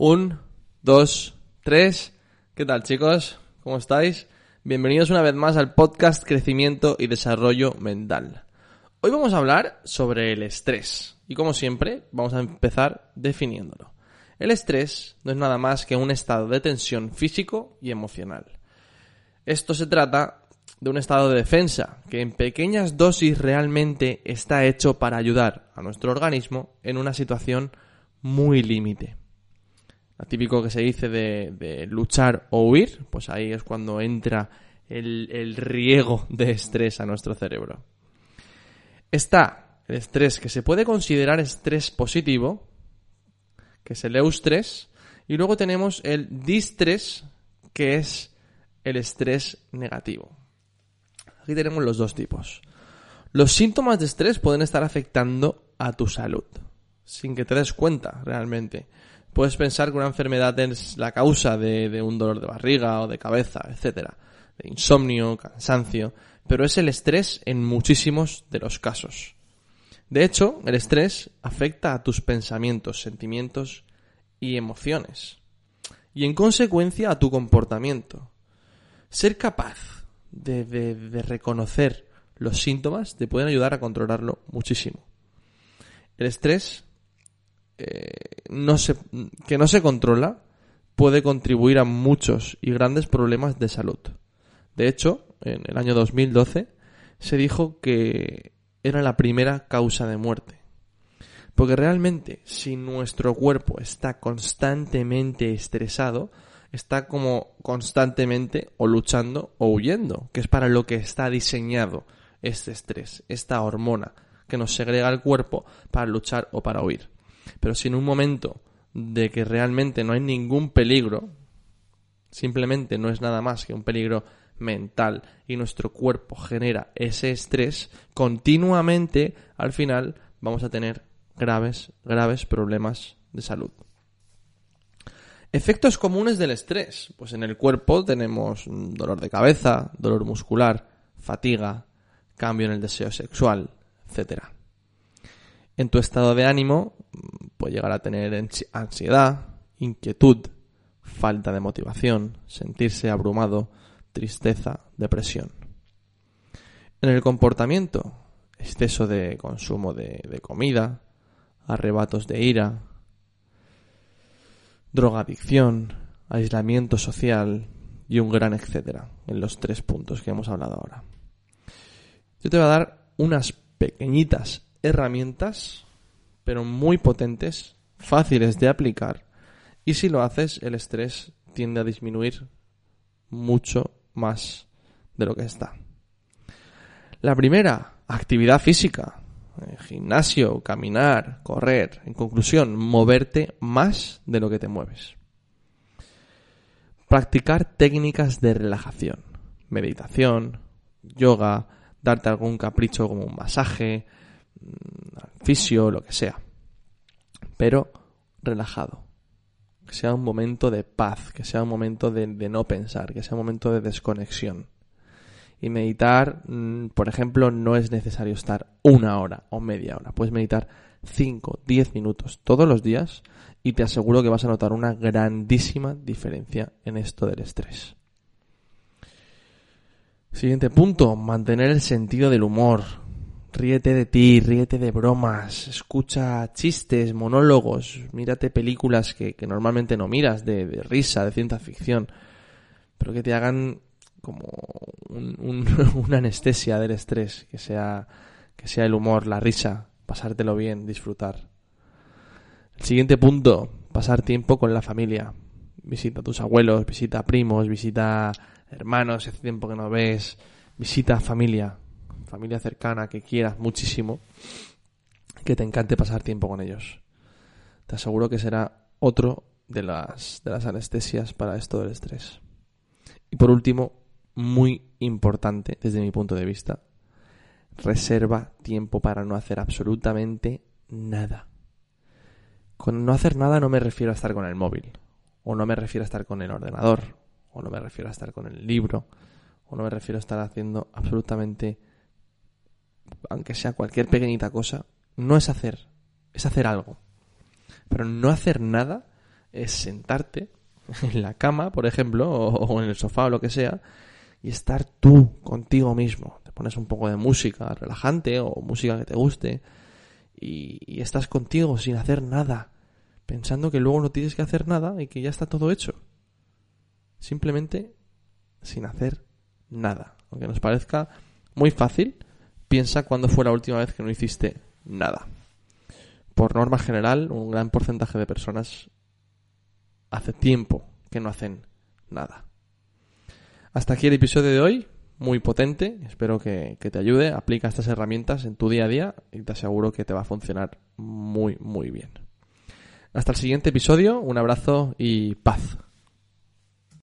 Un, dos, tres. ¿Qué tal chicos? ¿Cómo estáis? Bienvenidos una vez más al podcast Crecimiento y Desarrollo Mental. Hoy vamos a hablar sobre el estrés y como siempre vamos a empezar definiéndolo. El estrés no es nada más que un estado de tensión físico y emocional. Esto se trata de un estado de defensa que en pequeñas dosis realmente está hecho para ayudar a nuestro organismo en una situación muy límite. Lo típico que se dice de, luchar o huir, pues ahí es cuando entra el, el riego de estrés a nuestro cerebro. Está el estrés que se puede considerar estrés positivo, que es el eustrés, y luego tenemos el distrés, que es el estrés negativo. Aquí tenemos los dos tipos. Los síntomas de estrés pueden estar afectando a tu salud, sin que te des cuenta realmente. Puedes pensar que una enfermedad es la causa de, un dolor de barriga o de cabeza, etcétera, de insomnio, cansancio, pero es el estrés en muchísimos de los casos. De hecho, el estrés afecta a tus pensamientos, sentimientos y emociones, y en consecuencia a tu comportamiento. Ser capaz de, reconocer los síntomas te pueden ayudar a controlarlo muchísimo. El estrés eh, que no se controla puede contribuir a muchos y grandes problemas de salud. De hecho, en el año 2012 se dijo que era la primera causa de muerte. Porque realmente si nuestro cuerpo está constantemente estresado, está como constantemente o luchando o huyendo, que es para lo que está diseñado este estrés, esta hormona que nos segrega el cuerpo para luchar o para huir. Pero si en un momento de que realmente no hay ningún peligro, simplemente no es nada más que un peligro mental y nuestro cuerpo genera ese estrés, continuamente al final vamos a tener graves, graves problemas de salud. Efectos comunes del estrés. Pues en el cuerpo tenemos dolor de cabeza, dolor muscular, fatiga, cambio en el deseo sexual, etc. En tu estado de ánimo puede llegar a tener ansiedad, inquietud, falta de motivación, sentirse abrumado, tristeza, depresión. En el comportamiento, exceso de consumo de, comida, arrebatos de ira, drogadicción, aislamiento social y un gran etcétera en los tres puntos que hemos hablado ahora. Yo te voy a dar unas pequeñitas herramientas, pero muy potentes, fáciles de aplicar, y si lo haces, el estrés tiende a disminuir mucho más de lo que está. La primera, actividad física. Eh, gimnasio, caminar, correr, en conclusión, moverte más de lo que te mueves. Practicar técnicas de relajación, meditación, yoga, darte algún capricho como un masaje, mm, fisio, lo que sea. Pero relajado. Que sea un momento de paz, que sea un momento de no pensar, que sea un momento de desconexión. Y meditar, mm, por ejemplo, no es necesario estar una hora o media hora. Puedes meditar 5, 10 minutos todos los días y te aseguro que vas a notar una grandísima diferencia en esto del estrés. Siguiente punto, mantener el sentido del humor. Ríete de ti, ríete de bromas, escucha chistes, monólogos, mírate películas que, normalmente no miras, de risa, de ciencia ficción, pero que te hagan como una anestesia del estrés, que sea, que sea el humor, la risa, pasártelo bien, disfrutar. El siguiente punto, pasar tiempo con la familia. Visita a tus abuelos, visita a primos, visita hermanos, hace tiempo que no ves, visita a familia, familia cercana que quieras muchísimo, que te encante pasar tiempo con ellos. Te aseguro que será otro de las, de las anestesias para esto del estrés. Y por último, muy importante desde mi punto de vista. Reserva tiempo para no hacer absolutamente nada. Con no hacer nada no me refiero a estar con el móvil, o no me refiero a estar con el ordenador, o no me refiero a estar con el libro, o no me refiero a estar haciendo absolutamente, aunque sea cualquier pequeñita cosa, no es hacer, es hacer algo. Pero no hacer nada es sentarte en la cama, por ejemplo, o, en el sofá o lo que sea, y estar tú contigo mismo. Te pones un poco de música relajante o música que te guste y, y estás contigo sin hacer nada, pensando que luego no tienes que hacer nada y que ya está todo hecho. Simplemente sin hacer nada. Aunque nos parezca muy fácil, piensa cuándo fue la última vez que no hiciste nada. Por norma general, un gran porcentaje de personas hace tiempo que no hacen nada. Hasta aquí el episodio de hoy, muy potente, espero que, te ayude, aplica estas herramientas en tu día a día y te aseguro que te va a funcionar muy, muy bien. Hasta el siguiente episodio, un abrazo y paz.